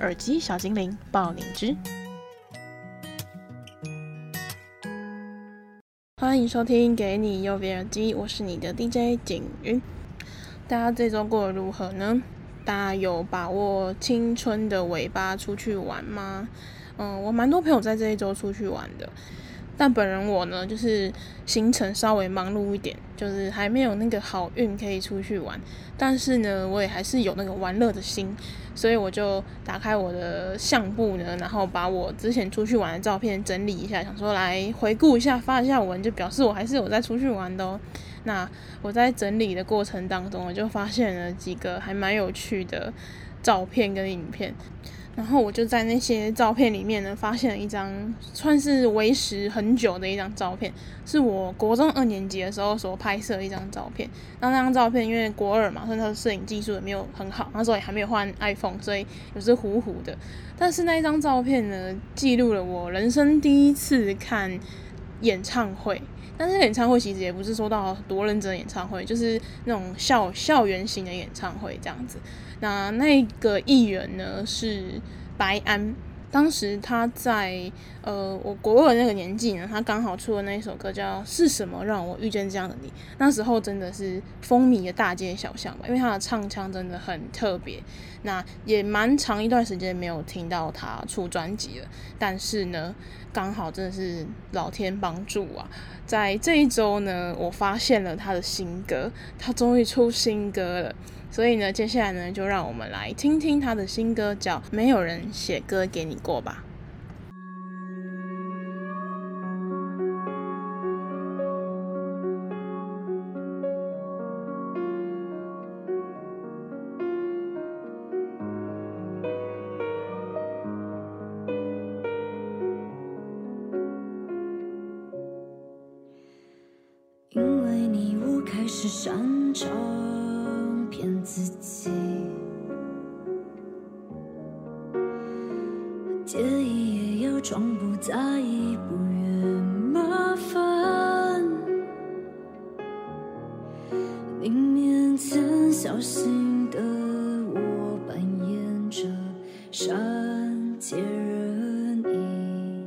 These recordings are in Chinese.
耳机小精灵，爆你知。欢迎收听《给你右边耳机》，我是你的 DJ 景云。大家这周过得如何呢？大家有把握青春的尾巴出去玩吗？嗯，我蛮多朋友在这一周出去玩的。但本人我呢，就是行程稍微忙碌一点，就是还没有那个好运可以出去玩。但是呢，我也还是有那个玩乐的心，所以我就打开我的相簿呢，然后把我之前出去玩的照片整理一下，想说来回顾一下，发一下文，就表示我还是有在出去玩的哦。那我在整理的过程当中，我就发现了几个还蛮有趣的照片跟影片。然后我就在那些照片里面呢，发现了一张算是为时很久的一张照片，是我国中二年级的时候所拍摄的一张照片。那那张照片因为国二嘛，所以那摄影技术也没有很好，那时候也还没有换 iPhone，所以有时糊糊的。但是那一张照片呢，记录了我人生第一次看演唱会。但是演唱会其实也不是说到多认真的演唱会，就是那种校校园型的演唱会这样子。那那个艺人呢是白安，当时他在呃我国二那个年纪呢，他刚好出了那一首歌叫《是什么让我遇见这样的你》，那时候真的是风靡的大街小巷吧，因为他的唱腔真的很特别。那也蛮长一段时间没有听到他出专辑了，但是呢，刚好真的是老天帮助啊，在这一周呢，我发现了他的新歌，他终于出新歌了。所以呢，接下来呢，就让我们来听听他的新歌，叫《没有人写歌给你过》吧。因为你，我开始擅长。骗自己，介意也要装不在意，不愿麻烦，宁面前小心的我扮演着善解人意，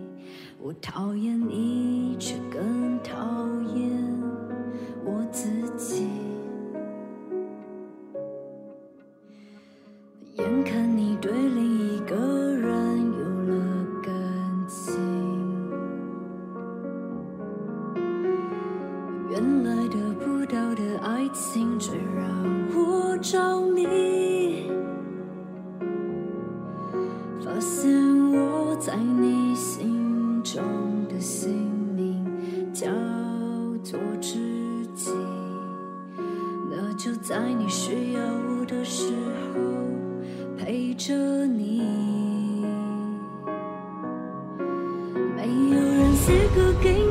我讨厌你，在你需要我的时候陪着你。没有人资格给。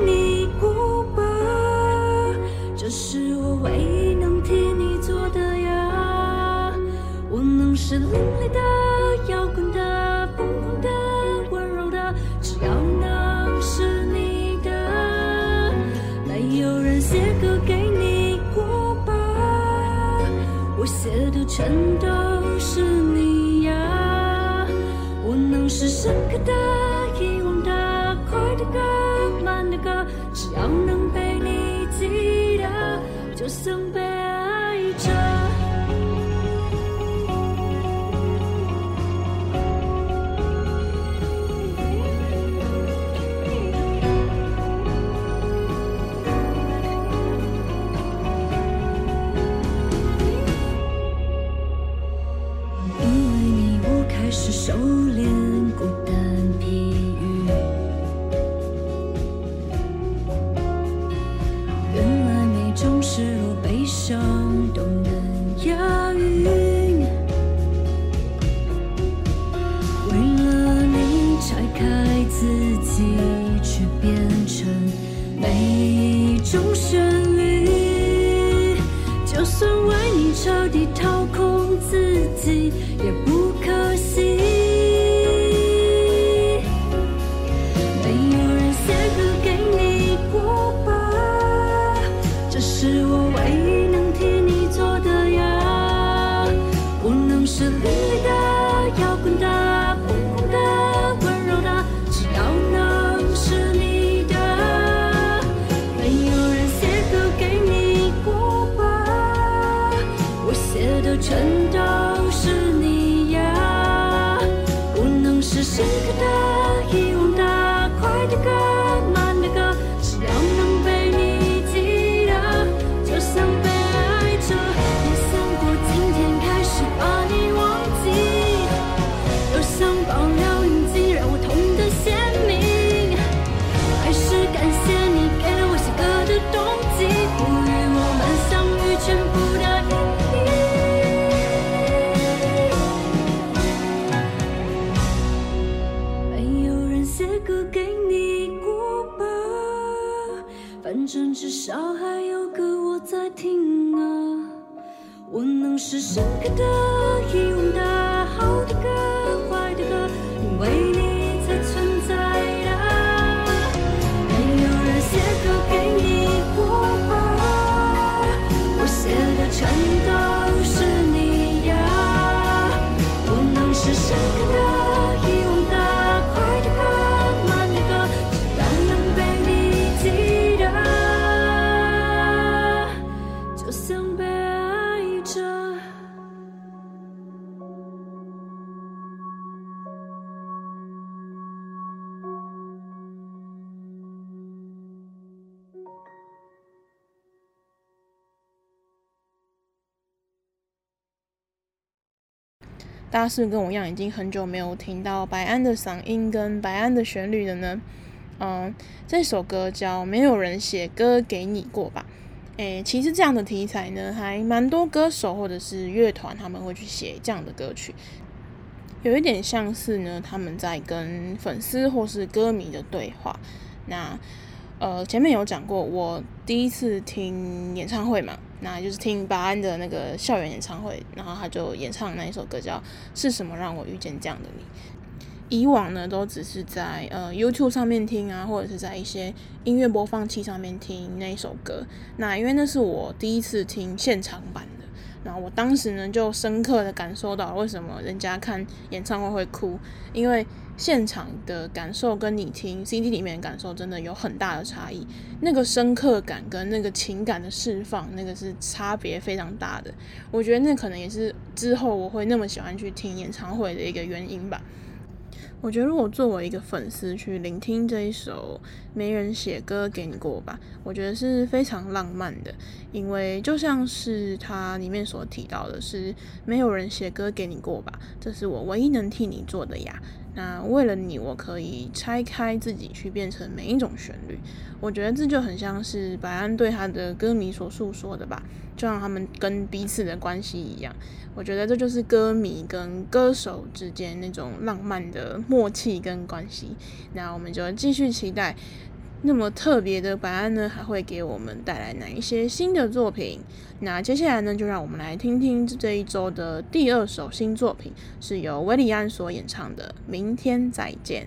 彻底掏空自己也不深大家是不是跟我一样，已经很久没有听到白安的嗓音跟白安的旋律了呢？嗯，这首歌叫《没有人写歌给你过吧》。诶，其实这样的题材呢，还蛮多歌手或者是乐团他们会去写这样的歌曲，有一点像是呢，他们在跟粉丝或是歌迷的对话。那呃，前面有讲过，我第一次听演唱会嘛。那就是听巴安的那个校园演唱会，然后他就演唱那一首歌叫《是什么让我遇见这样的你》。以往呢，都只是在呃 YouTube 上面听啊，或者是在一些音乐播放器上面听那一首歌。那因为那是我第一次听现场版的，然后我当时呢就深刻的感受到为什么人家看演唱会会哭，因为。现场的感受跟你听 CD 里面的感受真的有很大的差异，那个深刻感跟那个情感的释放，那个是差别非常大的。我觉得那可能也是之后我会那么喜欢去听演唱会的一个原因吧。我觉得如果作为一个粉丝去聆听这一首《没人写歌给你过吧》，我觉得是非常浪漫的，因为就像是它里面所提到的是没有人写歌给你过吧，这是我唯一能替你做的呀。那为了你，我可以拆开自己去变成每一种旋律。我觉得这就很像是白安对他的歌迷所诉说的吧，就像他们跟彼此的关系一样。我觉得这就是歌迷跟歌手之间那种浪漫的默契跟关系。那我们就继续期待。那么特别的白安呢，还会给我们带来哪一些新的作品？那接下来呢，就让我们来听听这一周的第二首新作品，是由韦礼安所演唱的《明天再见》。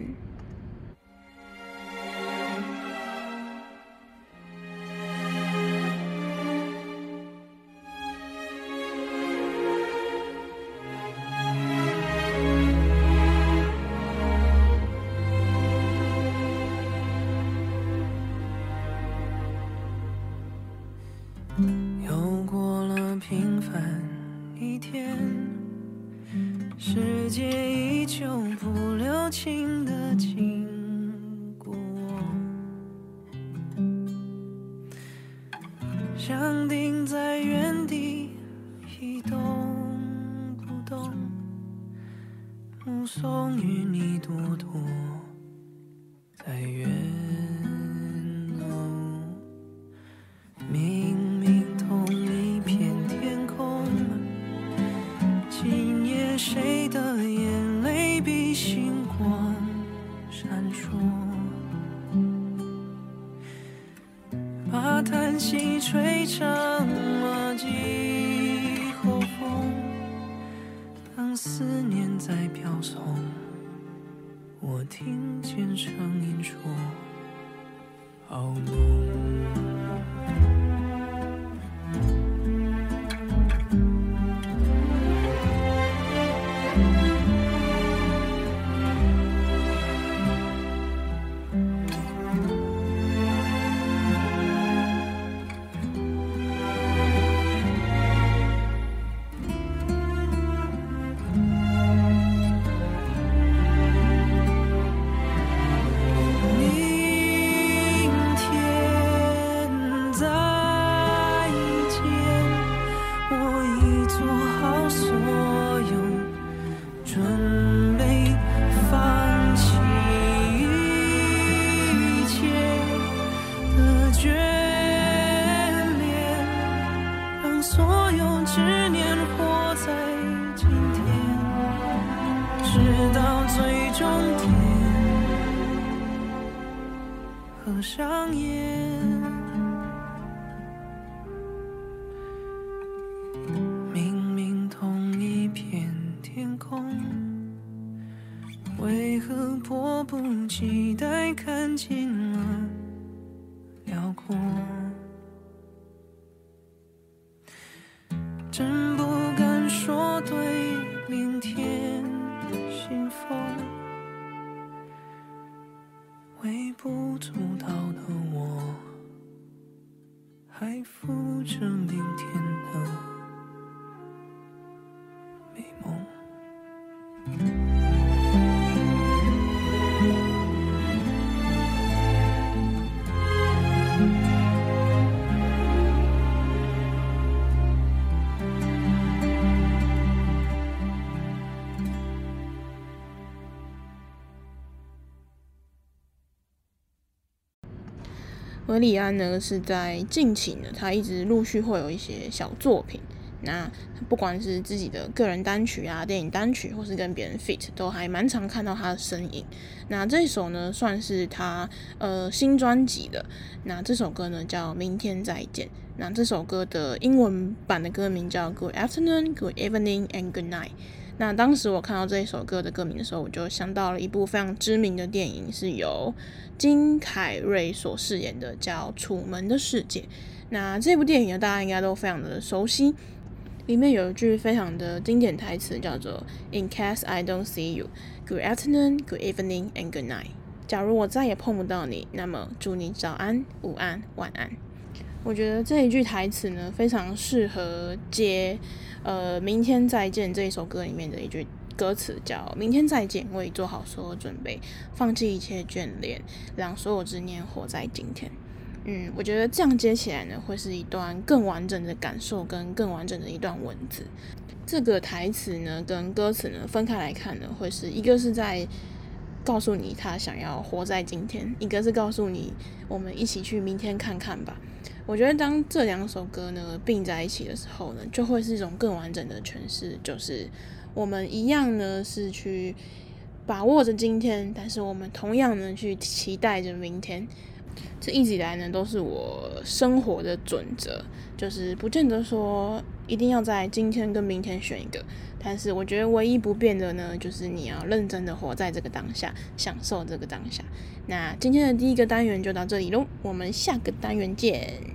好梦。韦礼安呢是在近期呢，他一直陆续会有一些小作品。那不管是自己的个人单曲啊、电影单曲，或是跟别人 feat，都还蛮常看到他的身影。那这首呢，算是他呃新专辑的。那这首歌呢叫《明天再见》。那这首歌的英文版的歌名叫《Good Afternoon, Good Evening and Good Night》。那当时我看到这一首歌的歌名的时候，我就想到了一部非常知名的电影，是由金凯瑞所饰演的，叫《楚门的世界》。那这部电影呢，大家应该都非常的熟悉，里面有一句非常的经典台词，叫做 “In case I don't see you, good afternoon, good evening, and good night。”假如我再也碰不到你，那么祝你早安、午安、晚安。我觉得这一句台词呢，非常适合接。呃，明天再见这一首歌里面的一句歌词叫“明天再见，我已做好所有准备，放弃一切眷恋，让所有执念活在今天。”嗯，我觉得这样接起来呢，会是一段更完整的感受跟更完整的一段文字。这个台词呢，跟歌词呢分开来看呢，会是一个是在告诉你他想要活在今天，一个是告诉你我们一起去明天看看吧。我觉得当这两首歌呢并在一起的时候呢，就会是一种更完整的诠释。就是我们一样呢是去把握着今天，但是我们同样呢去期待着明天。这一直以来呢都是我生活的准则，就是不见得说一定要在今天跟明天选一个。但是我觉得唯一不变的呢，就是你要认真的活在这个当下，享受这个当下。那今天的第一个单元就到这里喽，我们下个单元见。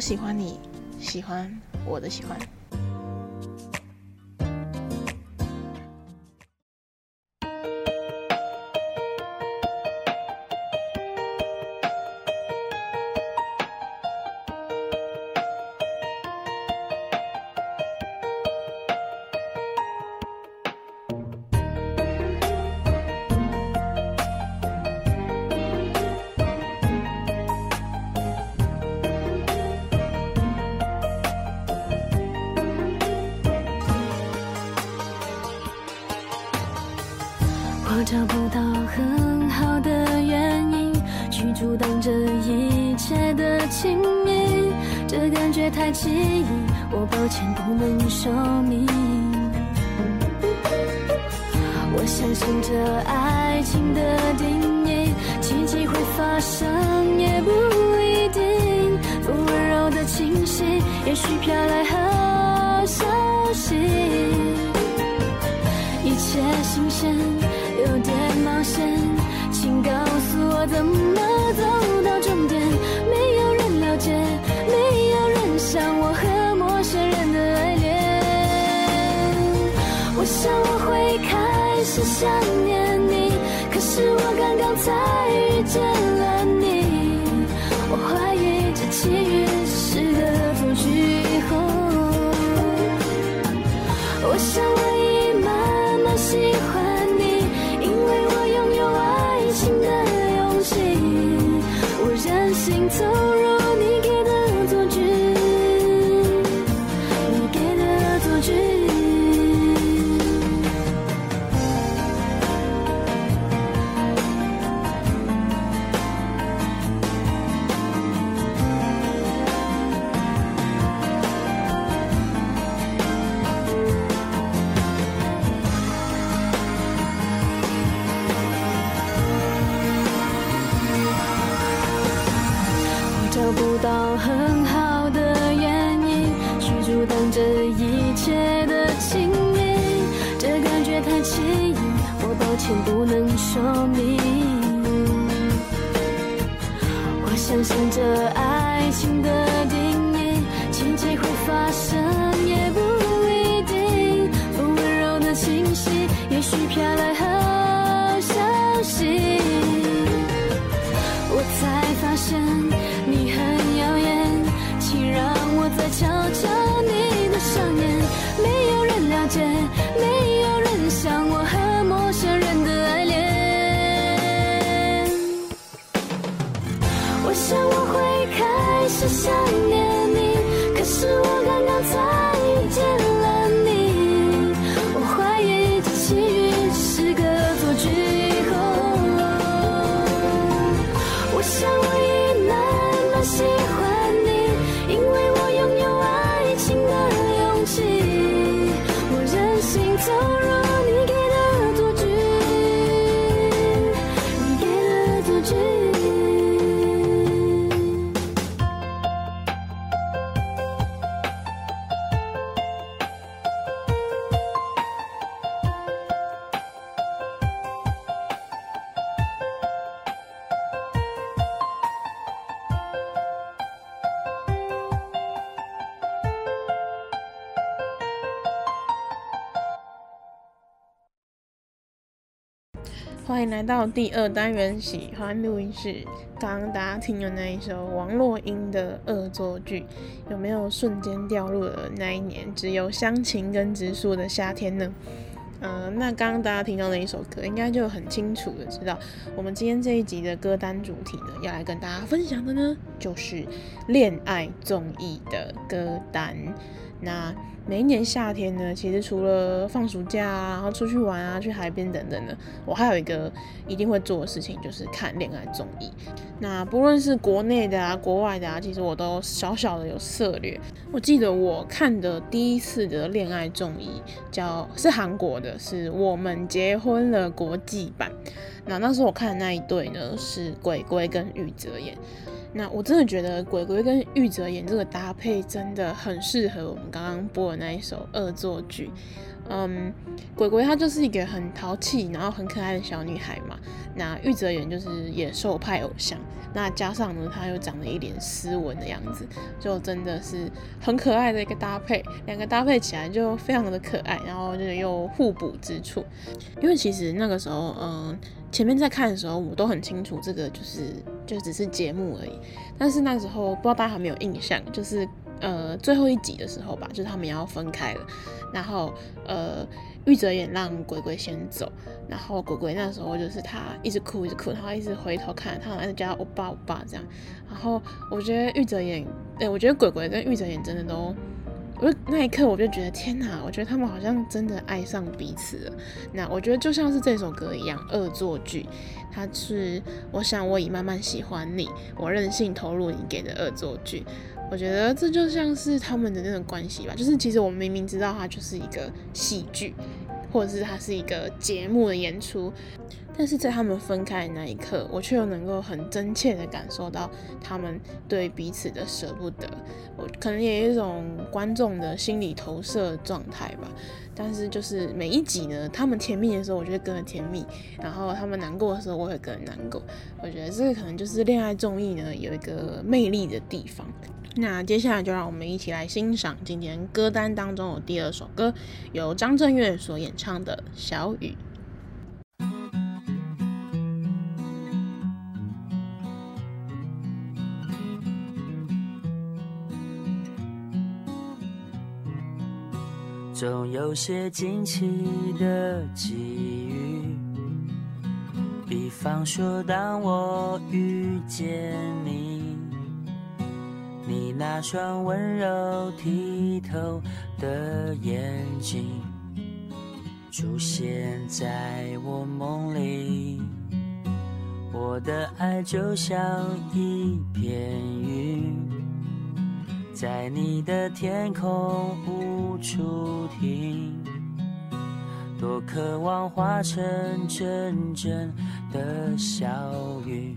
喜欢你，喜欢我的喜欢。信这爱情的定义，奇迹会发生也不一定。风温柔的气息，也许飘来好消息，一切新鲜。有点冒险，请告诉我怎么走到终点。是想念你，可是我刚刚才遇见了你。我怀疑这奇遇只是个错觉后，阻来到第二单元喜欢录音室。刚刚大家听的那一首王若英的《恶作剧》，有没有瞬间掉入了那一年只有乡情跟植树的夏天呢？嗯，那刚刚大家听到那一首歌，应该就很清楚的知道，我们今天这一集的歌单主题呢，要来跟大家分享的呢，就是恋爱综艺的歌单。那每一年夏天呢，其实除了放暑假啊，然后出去玩啊，去海边等等的，我还有一个一定会做的事情，就是看恋爱综艺。那不论是国内的啊，国外的啊，其实我都小小的有涉猎。我记得我看的第一次的恋爱综艺叫是韩国的，是我们结婚了国际版。那那时候我看的那一对呢，是鬼鬼跟玉泽演。那我真的觉得鬼鬼跟玉泽演这个搭配真的很适合我们刚刚播的那一首恶作剧。嗯，鬼鬼她就是一个很淘气，然后很可爱的小女孩嘛。那玉泽演就是野兽派偶像，那加上呢，他又长得一脸斯文的样子，就真的是很可爱的一个搭配。两个搭配起来就非常的可爱，然后就又互补之处。因为其实那个时候，嗯。前面在看的时候，我都很清楚这个就是就只是节目而已。但是那时候不知道大家有没有印象，就是呃最后一集的时候吧，就是他们要分开了，然后呃玉泽演让鬼鬼先走，然后鬼鬼那时候就是他一直哭一直哭，然后一直回头看，他好像叫他欧巴欧巴这样。然后我觉得玉泽演，哎、我觉得鬼鬼跟玉泽演真的都。我那一刻我就觉得天哪，我觉得他们好像真的爱上彼此了。那我觉得就像是这首歌一样，恶作剧，它是我想我已慢慢喜欢你，我任性投入你给的恶作剧。我觉得这就像是他们的那种关系吧，就是其实我们明明知道它就是一个戏剧，或者是它是一个节目的演出。但是在他们分开的那一刻，我却又能够很真切的感受到他们对彼此的舍不得。我可能也有一种观众的心理投射状态吧。但是就是每一集呢，他们甜蜜的时候，我就会跟着甜蜜；然后他们难过的时候，我会跟着难过。我觉得这个可能就是恋爱综艺呢有一个魅力的地方。那接下来就让我们一起来欣赏今天歌单当中的第二首歌，由张震岳所演唱的《小雨》。总有些惊奇的际遇，比方说，当我遇见你，你那双温柔剔透的眼睛出现在我梦里，我的爱就像一片云。在你的天空无处停，多渴望化成阵阵的小雨，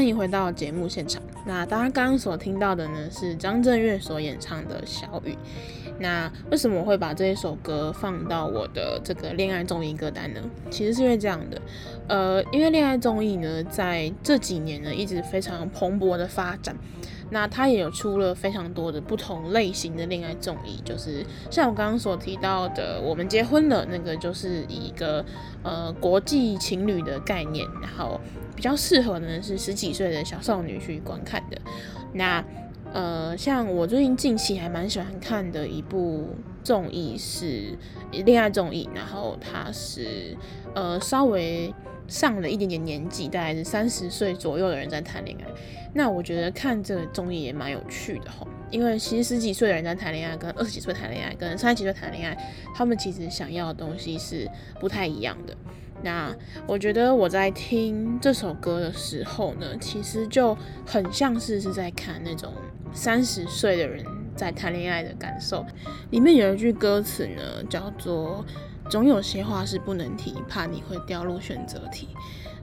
欢迎回到节目现场。那大家刚刚所听到的呢，是张震岳所演唱的《小雨》。那为什么我会把这一首歌放到我的这个恋爱综艺歌单呢？其实是因为这样的，呃，因为恋爱综艺呢，在这几年呢，一直非常蓬勃的发展。那它也有出了非常多的不同类型的恋爱综艺，就是像我刚刚所提到的，我们结婚了那个，就是一个呃国际情侣的概念，然后比较适合呢是十几岁的小少女去观看的。那呃，像我最近近期还蛮喜欢看的一部综艺是恋爱综艺，然后它是呃稍微上了一点点年纪，大概是三十岁左右的人在谈恋爱。那我觉得看这个综艺也蛮有趣的吼，因为其实十几岁的人在谈恋爱，跟二十几岁谈恋爱，跟三十几岁谈恋爱，他们其实想要的东西是不太一样的。那我觉得我在听这首歌的时候呢，其实就很像是是在看那种三十岁的人在谈恋爱的感受。里面有一句歌词呢，叫做“总有些话是不能提，怕你会掉入选择题”。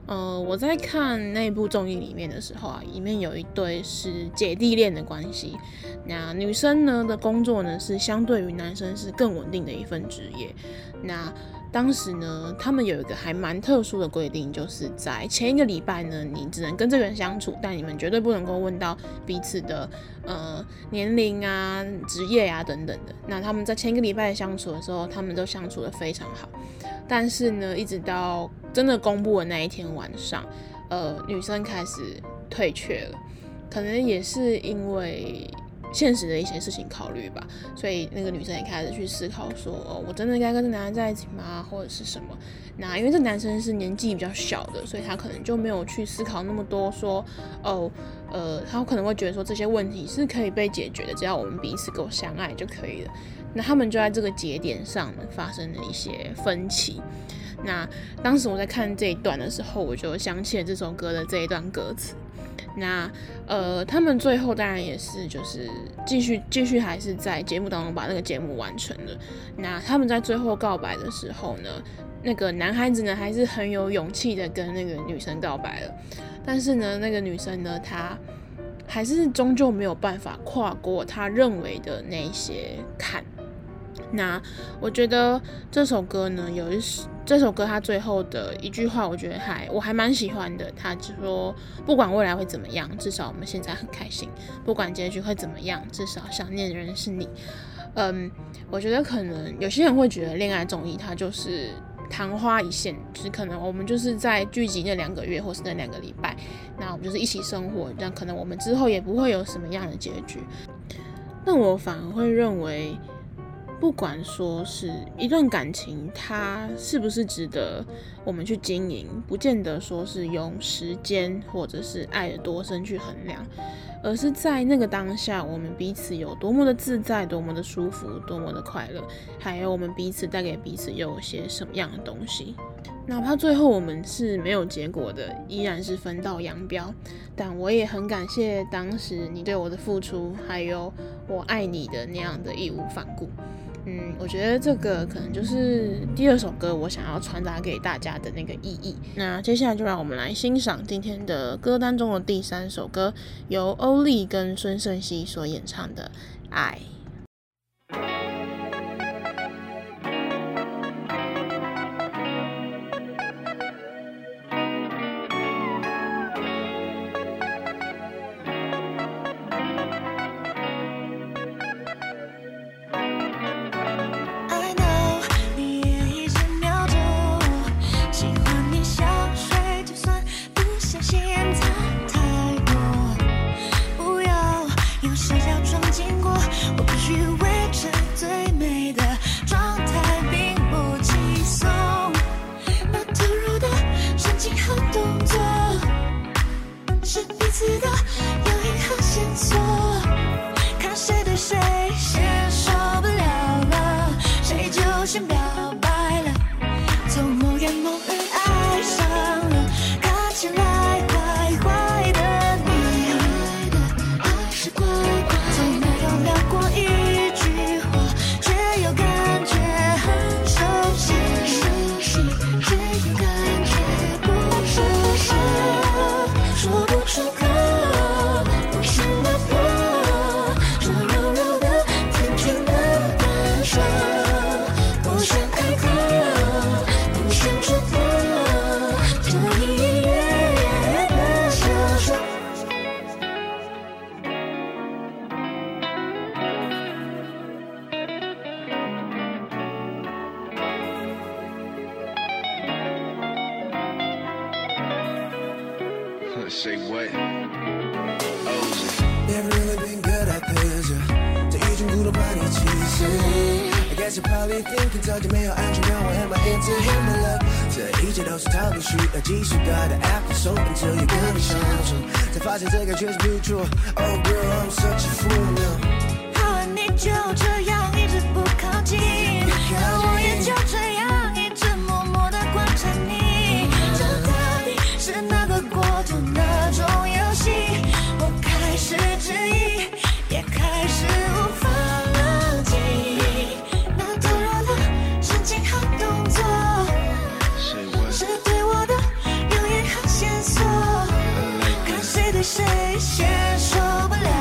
呃，我在看那部综艺里面的时候啊，里面有一对是姐弟恋的关系。那女生呢的工作呢是相对于男生是更稳定的一份职业。那当时呢，他们有一个还蛮特殊的规定，就是在前一个礼拜呢，你只能跟这个人相处，但你们绝对不能够问到彼此的呃年龄啊、职业啊等等的。那他们在前一个礼拜相处的时候，他们都相处得非常好。但是呢，一直到真的公布的那一天晚上，呃，女生开始退却了，可能也是因为。现实的一些事情考虑吧，所以那个女生也开始去思考说，哦，我真的应该跟这男人在一起吗？或者是什么？那因为这男生是年纪比较小的，所以他可能就没有去思考那么多，说，哦，呃，他可能会觉得说这些问题是可以被解决的，只要我们彼此够相爱就可以了。那他们就在这个节点上呢发生了一些分歧。那当时我在看这一段的时候，我就想起了这首歌的这一段歌词。那呃，他们最后当然也是就是继续继续还是在节目当中把那个节目完成了。那他们在最后告白的时候呢，那个男孩子呢还是很有勇气的跟那个女生告白了，但是呢，那个女生呢，她还是终究没有办法跨过她认为的那些坎。那我觉得这首歌呢，有一这首歌他最后的一句话，我觉得还我还蛮喜欢的。他就说，不管未来会怎么样，至少我们现在很开心；不管结局会怎么样，至少想念的人是你。嗯，我觉得可能有些人会觉得恋爱综艺它就是昙花一现，就是可能我们就是在聚集那两个月或是那两个礼拜，那我们就是一起生活，但可能我们之后也不会有什么样的结局。那我反而会认为。不管说是一段感情，它是不是值得我们去经营，不见得说是用时间或者是爱的多深去衡量，而是在那个当下，我们彼此有多么的自在，多么的舒服，多么的快乐，还有我们彼此带给彼此又有些什么样的东西。哪怕最后我们是没有结果的，依然是分道扬镳，但我也很感谢当时你对我的付出，还有我爱你的那样的义无反顾。嗯，我觉得这个可能就是第二首歌我想要传达给大家的那个意义。那接下来就让我们来欣赏今天的歌单中的第三首歌，由欧丽跟孙胜熙所演唱的《爱》。谁先受不了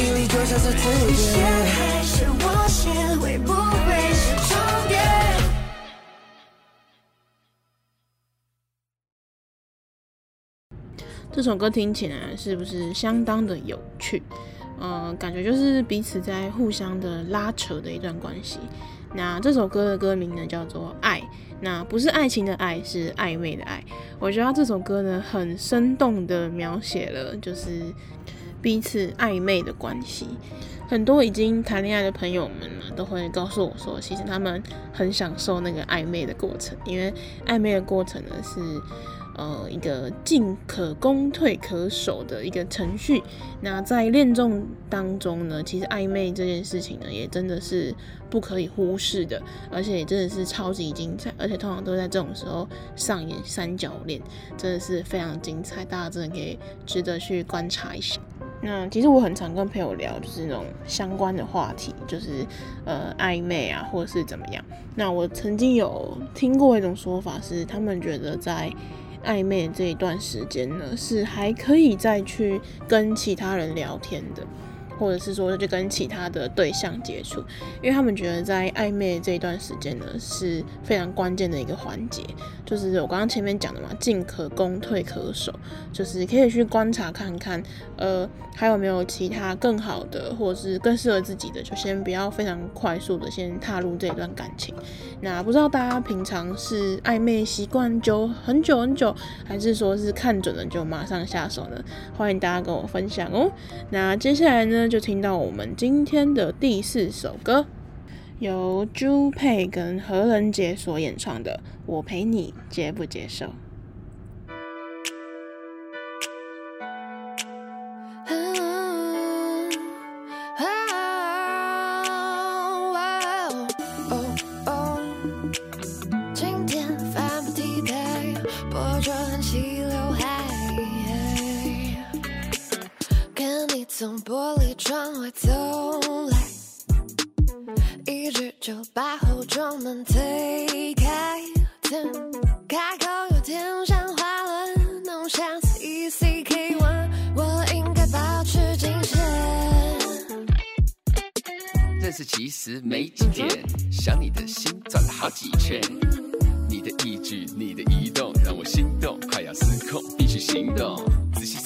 这一粒就像是最后。你先还是我先，会不会是终点？这首歌听起来是不是相当的有趣？嗯、感觉就是彼此在互相的拉扯的一段关系。那这首歌的歌名呢，叫做《爱》，那不是爱情的爱，是暧昧的爱。我觉得这首歌呢，很生动的描写了就是彼此暧昧的关系。很多已经谈恋爱的朋友们呢，都会告诉我说，其实他们很享受那个暧昧的过程，因为暧昧的过程呢是。呃，一个进可攻退可守的一个程序。那在恋综当中呢，其实暧昧这件事情呢，也真的是不可以忽视的，而且也真的是超级精彩，而且通常都在这种时候上演三角恋，真的是非常精彩，大家真的可以值得去观察一下。那其实我很常跟朋友聊，就是那种相关的话题，就是呃暧昧啊，或者是怎么样。那我曾经有听过一种说法，是他们觉得在暧昧这一段时间呢，是还可以再去跟其他人聊天的。或者是说，就跟其他的对象接触，因为他们觉得在暧昧这一段时间呢，是非常关键的一个环节。就是我刚刚前面讲的嘛，进可攻，退可守，就是可以去观察看看，呃，还有没有其他更好的，或者是更适合自己的，就先不要非常快速的先踏入这一段感情。那不知道大家平常是暧昧习惯久很久很久，还是说是看准了就马上下手呢？欢迎大家跟我分享哦。那接下来呢，就听到我们今天的第四首歌，由朱佩跟何仁杰所演唱的《我陪你》，接不接受？从玻璃窗外走来，一直就把后窗门推开。开口有点像滑轮，弄上 C C K one，我应该保持警戒。认识其实没几天，想你的心转了好几圈。你的一举，你的移动，让我心动，快要失控，必须行动。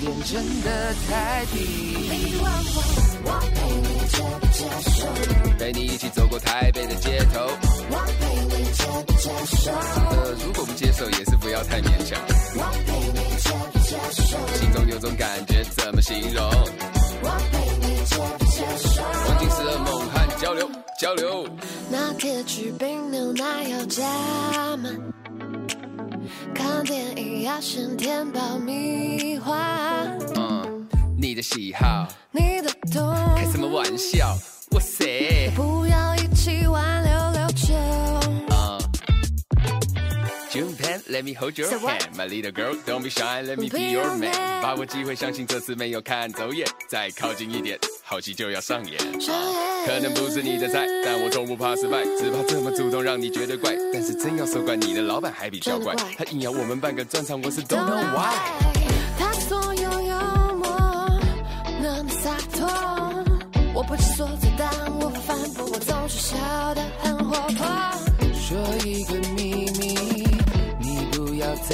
点真的太低。我陪你接不接受？陪你一起走过台北的街头。我陪你接不接受？呃，如果不接受也是不要太勉强。我陪你接不接受？心中有种感觉怎么形容？我陪你接不接受？黄金时的猛汉交流交流。拿铁去冰牛奶要加满。看电影要先填爆米花。嗯，你的喜好，你的痛，开什么玩笑？哇塞！不要一起玩 Pan，Let me hold your hand，My little girl，Don't be shy，Let me be your man。把握机会，相信这次没有看走眼，再靠近一点。好戏就要上演，可能不是你的菜，但我从不怕失败，只怕这么主动让你觉得怪。但是真要收怪，你的老板还比较怪，他硬要我们办个专场，我是 don't know why。他所有幽默那么洒脱，我不知所措，但我不反驳，我总是笑得很活泼。说一个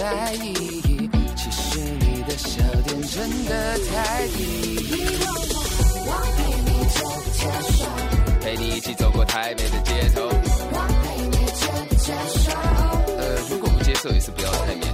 在意，其实你的笑点真的太低。我陪你接不接受？陪你一起走过台北的街头。我陪你接不接受？呃，如果不接受也是不要太勉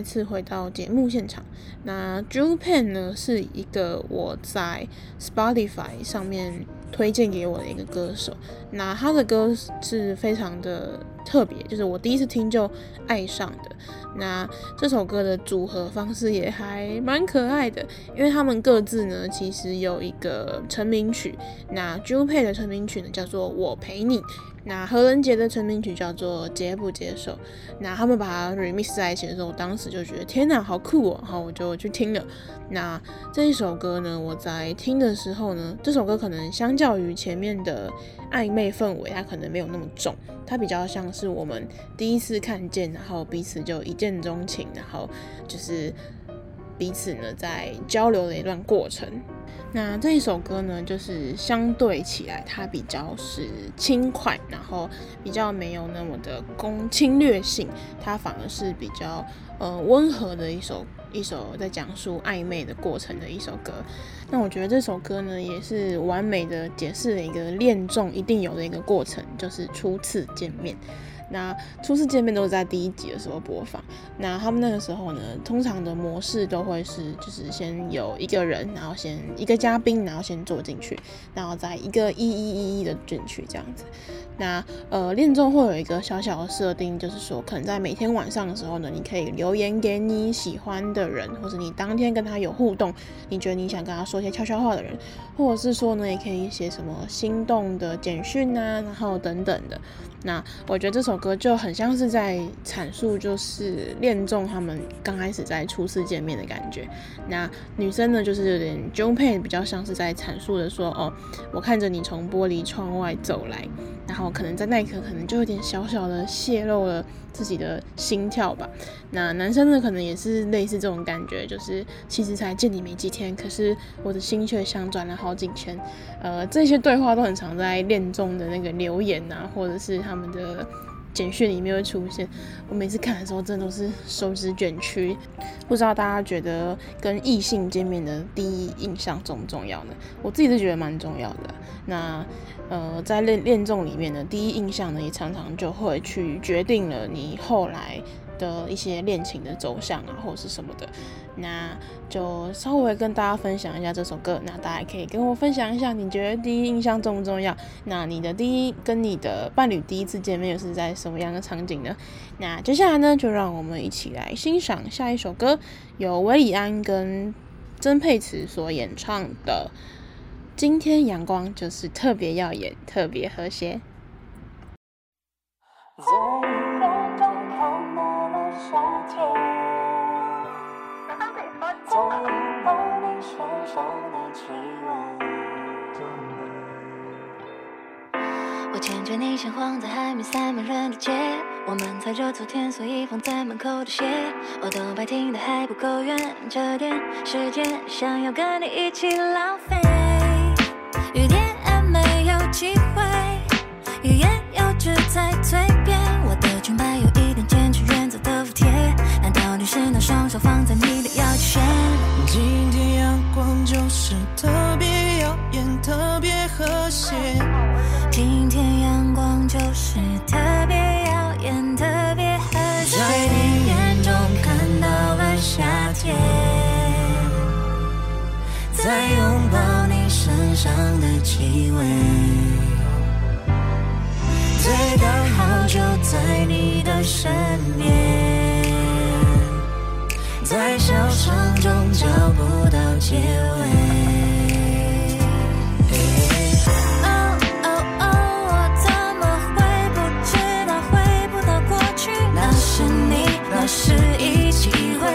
再次回到节目现场。那 Jupan 呢，是一个我在 Spotify 上面推荐给我的一个歌手。那他的歌是非常的特别，就是我第一次听就爱上的。那这首歌的组合方式也还蛮可爱的，因为他们各自呢其实有一个成名曲。那 Jupan 的成名曲呢叫做《我陪你》。那何仁杰的成名曲叫做《接不接受》，那他们把它 remix 在一起的时候，我当时就觉得天哪，好酷哦！然后我就去听了。那这一首歌呢，我在听的时候呢，这首歌可能相较于前面的暧昧氛围，它可能没有那么重，它比较像是我们第一次看见，然后彼此就一见钟情，然后就是彼此呢在交流的一段过程。那这一首歌呢，就是相对起来，它比较是轻快，然后比较没有那么的攻侵略性，它反而是比较呃温和的一首一首在讲述暧昧的过程的一首歌。那我觉得这首歌呢，也是完美的解释了一个恋综一定有的一个过程，就是初次见面。那初次见面都是在第一集的时候播放。那他们那个时候呢，通常的模式都会是，就是先有一个人，然后先一个嘉宾，然后先坐进去，然后再一个一一一一的进去这样子。那呃，恋综会有一个小小的设定，就是说，可能在每天晚上的时候呢，你可以留言给你喜欢的人，或者你当天跟他有互动，你觉得你想跟他说些悄悄话的人，或者是说呢，也可以写什么心动的简讯啊，然后等等的。那我觉得这首歌就很像是在阐述，就是恋综他们刚开始在初次见面的感觉。那女生呢，就是有点 j o n p a y 比较像是在阐述的说，哦，我看着你从玻璃窗外走来，然后可能在那一刻，可能就有点小小的泄露了自己的心跳吧。那男生呢，可能也是类似这种感觉，就是其实才见你没几天，可是我的心却像转了好几圈。呃，这些对话都很常在恋综的那个留言啊，或者是他们的简讯里面会出现。我每次看的时候，真的都是手指卷曲。不知道大家觉得跟异性见面的第一印象重不重要呢？我自己是觉得蛮重要的。那呃，在恋恋综里面的第一印象呢，也常常就会去决定了你后来的一些恋情的走向啊，或者是什么的。那就稍微跟大家分享一下这首歌，那大家可以跟我分享一下，你觉得第一印象重不重要？那你的第一跟你的伴侣第一次见面又是在什么样的场景呢？那接下来呢，就让我们一起来欣赏下一首歌，由韦礼安跟曾沛慈所演唱的《今天阳光就是特别耀眼，特别和谐》。我牵着你像晃在还没塞满人的街，我们踩着昨天所以放在门口的鞋，我都白听的还不够远，这点时间想要跟你一起浪费，机会，欲言又止在嘴边，我的裙摆有一点坚持原则的服帖，难道你是那双手放在你的腰际线？今天阳光就是特别耀眼，特别和谐。上的气味，最刚好就在你的身边。在小场中找不到结尾。哦哦哦，我怎么会不知道回不到过去？那是你，那是一机会。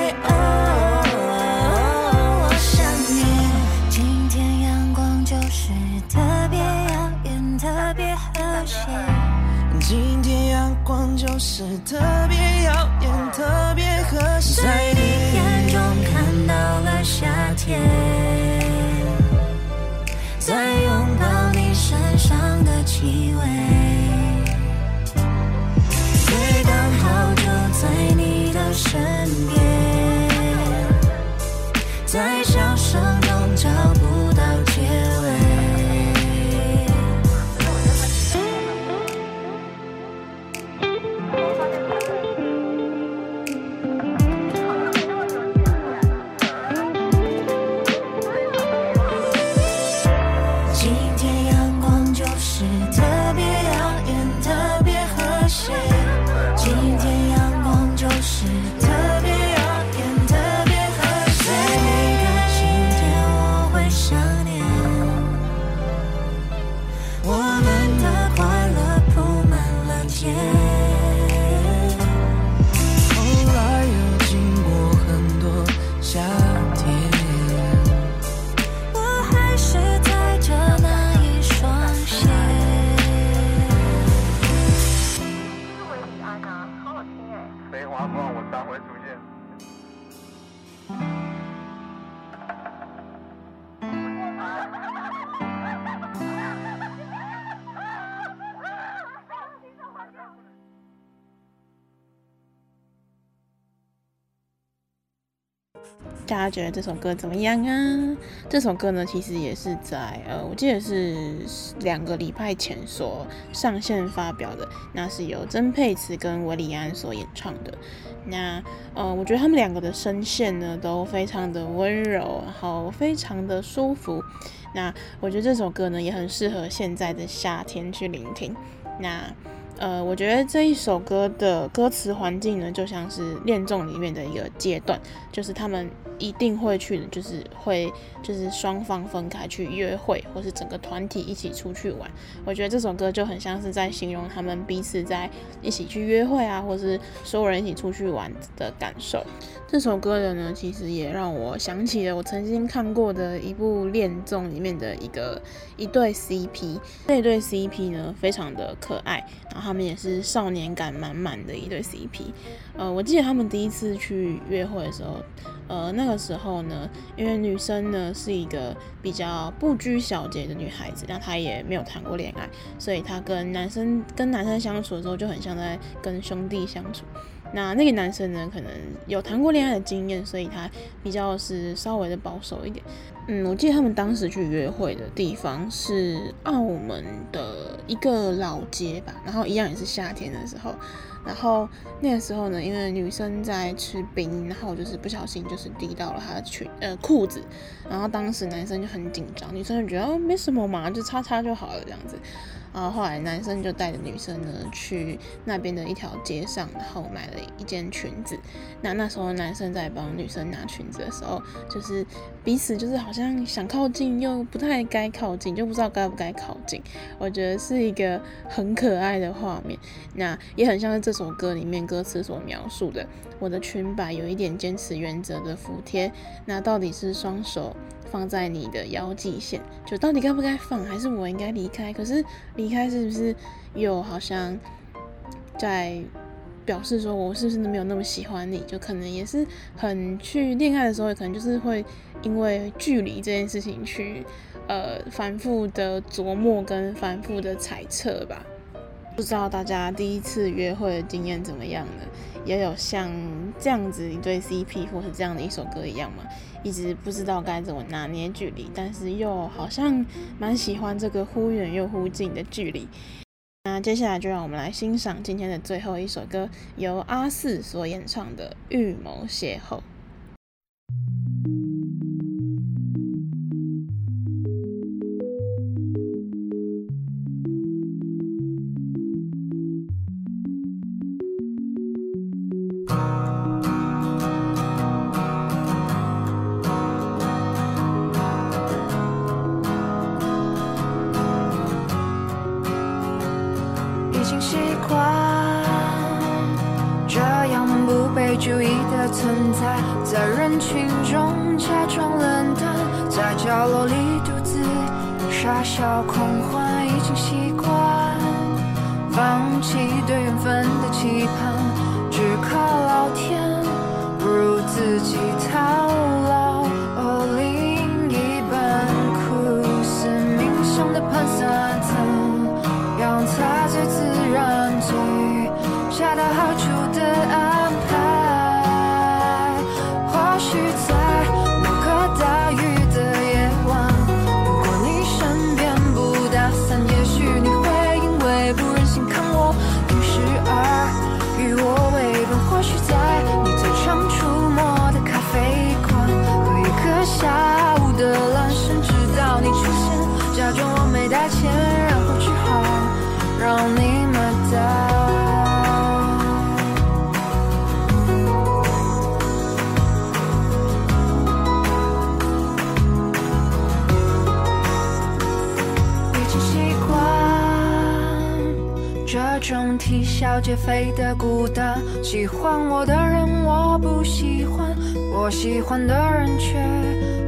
是特别耀眼，特别。合适。在你眼中看到了夏天，在拥抱你身上的气味，最刚好就在你的身边，大家觉得这首歌怎么样啊？这首歌呢，其实也是在呃，我记得是两个礼拜前所上线发表的。那是由曾沛慈跟韦礼安所演唱的。那呃，我觉得他们两个的声线呢，都非常的温柔，然后非常的舒服。那我觉得这首歌呢，也很适合现在的夏天去聆听。那呃，我觉得这一首歌的歌词环境呢，就像是恋综里面的一个阶段，就是他们一定会去的，就是会就是双方分开去约会，或是整个团体一起出去玩。我觉得这首歌就很像是在形容他们彼此在一起去约会啊，或是所有人一起出去玩的感受。这首歌的呢，其实也让我想起了我曾经看过的一部恋综里面的一个一对 CP。这一对 CP 呢，非常的可爱，然后他们也是少年感满满的一对 CP。呃，我记得他们第一次去约会的时候，呃，那个时候呢，因为女生呢是一个比较不拘小节的女孩子，那她也没有谈过恋爱，所以她跟男生跟男生相处的时候就很像在跟兄弟相处。那那个男生呢，可能有谈过恋爱的经验，所以他比较是稍微的保守一点。嗯，我记得他们当时去约会的地方是澳门的一个老街吧，然后一样也是夏天的时候。然后那个时候呢，因为女生在吃冰，然后就是不小心就是滴到了她的裙呃裤子，然后当时男生就很紧张，女生就觉得哦没什么嘛，就擦擦就好了这样子。然后后来男生就带着女生呢去那边的一条街上，然后买了一件裙子。那那时候男生在帮女生拿裙子的时候，就是彼此就是好像想靠近又不太该靠近，就不知道该不该靠近。我觉得是一个很可爱的画面，那也很像是这首歌里面歌词所描述的。我的裙摆有一点坚持原则的服帖，那到底是双手放在你的腰际线，就到底该不该放，还是我应该离开？可是离开是不是又好像在表示说我是不是没有那么喜欢你？就可能也是很去恋爱的时候，也可能就是会因为距离这件事情去呃反复的琢磨跟反复的猜测吧。不知道大家第一次约会的经验怎么样呢？也有像这样子一对 CP 或是这样的一首歌一样吗？一直不知道该怎么拿捏距离，但是又好像蛮喜欢这个忽远又忽近的距离。那接下来就让我们来欣赏今天的最后一首歌，由阿四所演唱的《预谋邂逅》。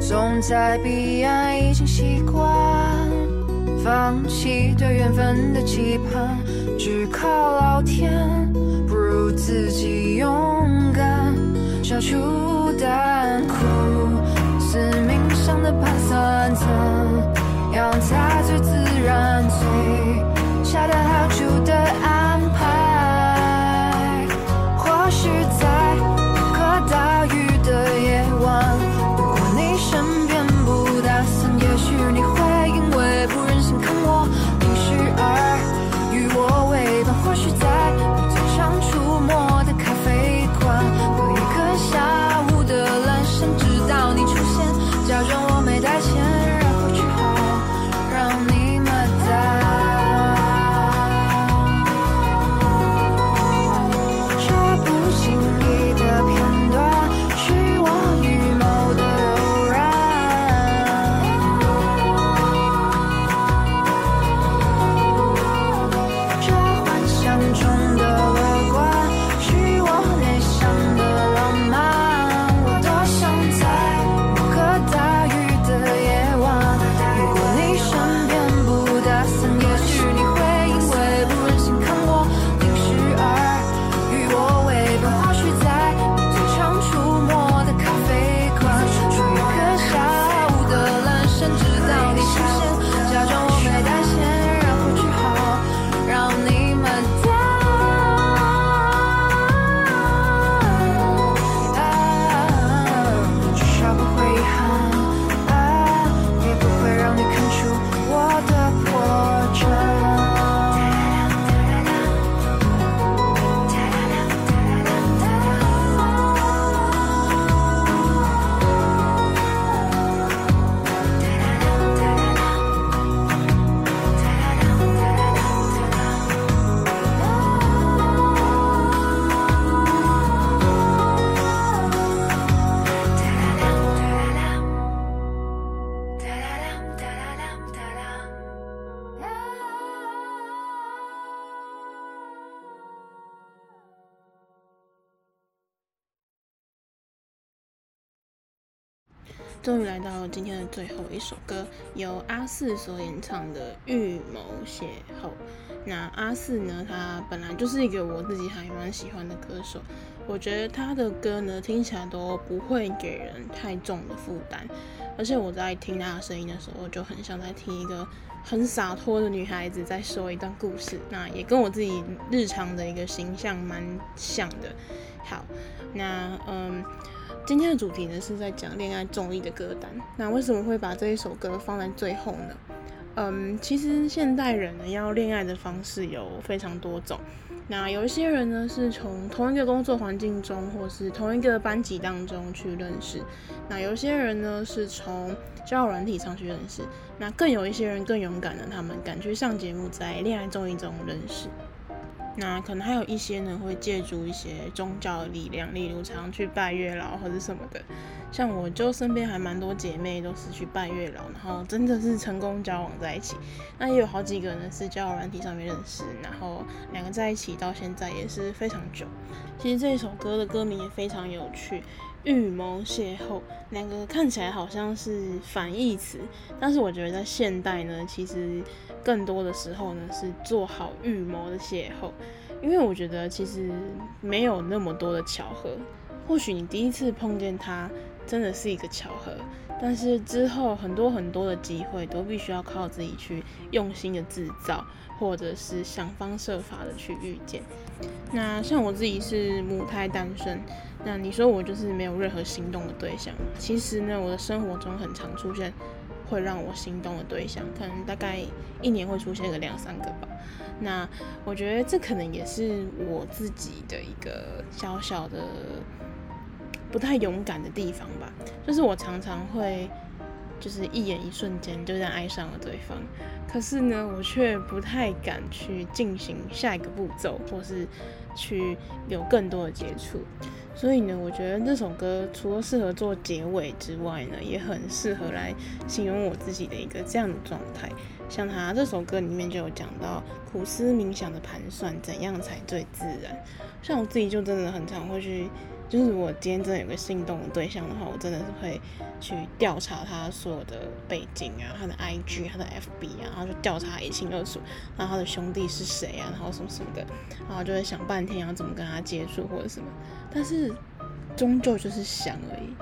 总在彼岸已经习惯。放弃对缘分的期盼，只靠老天，不如自己勇敢，消除胆苦，死命想的盘算，怎样才最自然，最恰到好处的安排？或许在个大雨的夜到今天的最后一首歌，由阿四所演唱的《预谋邂逅》。那阿四呢，他本来就是一个我自己还蛮喜欢的歌手。我觉得他的歌呢，听起来都不会给人太重的负担，而且我在听他的声音的时候，就很像在听一个很洒脱的女孩子在说一段故事。那也跟我自己日常的一个形象蛮像的。好，那嗯。今天的主题呢，是在讲恋爱综艺的歌单。那为什么会把这一首歌放在最后呢？嗯，其实现代人呢，要恋爱的方式有非常多种。那有一些人呢，是从同一个工作环境中，或是同一个班级当中去认识。那有些人呢，是从交友软体上去认识。那更有一些人更勇敢的，他们敢去上节目，在恋爱综艺中认识。那可能还有一些呢，会借助一些宗教的力量，例如常去拜月老或者什么的。像我就身边还蛮多姐妹都是去拜月老，然后真的是成功交往在一起。那也有好几个呢是交友软体上面认识，然后两个在一起到现在也是非常久。其实这首歌的歌名也非常有趣。预谋邂逅，两个看起来好像是反义词，但是我觉得在现代呢，其实更多的时候呢是做好预谋的邂逅，因为我觉得其实没有那么多的巧合，或许你第一次碰见他真的是一个巧合，但是之后很多很多的机会都必须要靠自己去用心的制造，或者是想方设法的去遇见。那像我自己是母胎单身。那你说我就是没有任何心动的对象？其实呢，我的生活中很常出现会让我心动的对象，可能大概一年会出现个两三个吧。那我觉得这可能也是我自己的一个小小的不太勇敢的地方吧，就是我常常会就是一眼一瞬间就这样爱上了对方。可是呢，我却不太敢去进行下一个步骤，或是去有更多的接触。所以呢，我觉得这首歌除了适合做结尾之外呢，也很适合来形容我自己的一个这样的状态。像他这首歌里面就有讲到苦思冥想的盘算，怎样才最自然。像我自己就真的很常会去。就是我今天真的有个心动的对象的话，我真的是会去调查他所有的背景啊，他的 IG、他的 FB 啊，然后就调查一清二楚，然后他的兄弟是谁啊，然后什么什么的，然后就会想半天要怎么跟他接触或者什么，但是终究就是想而已，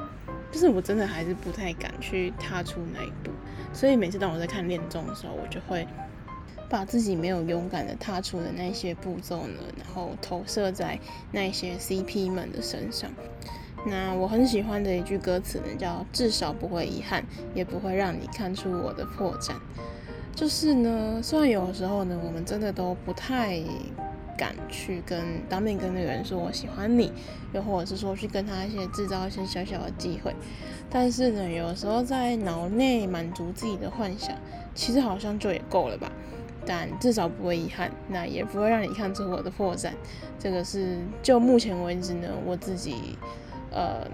就是我真的还是不太敢去踏出那一步，所以每次当我在看恋综的时候，我就会。把自己没有勇敢的踏出的那些步骤呢，然后投射在那些 CP 们的身上。那我很喜欢的一句歌词呢，叫“至少不会遗憾，也不会让你看出我的破绽”。就是呢，虽然有的时候呢，我们真的都不太敢去跟当面跟那个人说我喜欢你，又或者是说去跟他一些制造一些小小的机会，但是呢，有的时候在脑内满足自己的幻想，其实好像就也够了吧。但至少不会遗憾，那也不会让你看出我的破绽。这个是就目前为止呢，我自己呃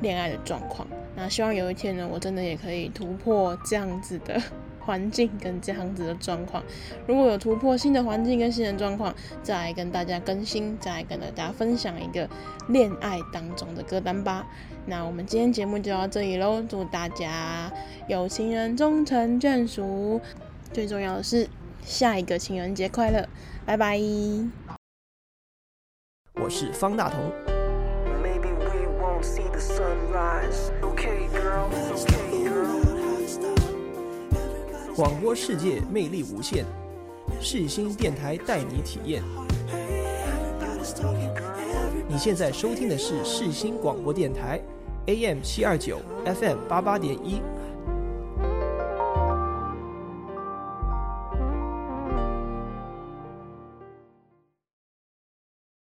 恋爱的状况。那希望有一天呢，我真的也可以突破这样子的 环境跟这样子的状况。如果有突破新的环境跟新的状况，再来跟大家更新，再来跟大家分享一个恋爱当中的歌单吧。那我们今天节目就到这里喽，祝大家有情人终成眷属。最重要的是，下一个情人节快乐，拜拜。我是方大同。广播世界魅力无限，世新电台带你体验。你现在收听的是世新广播电台，AM 七二九，FM 八八点一。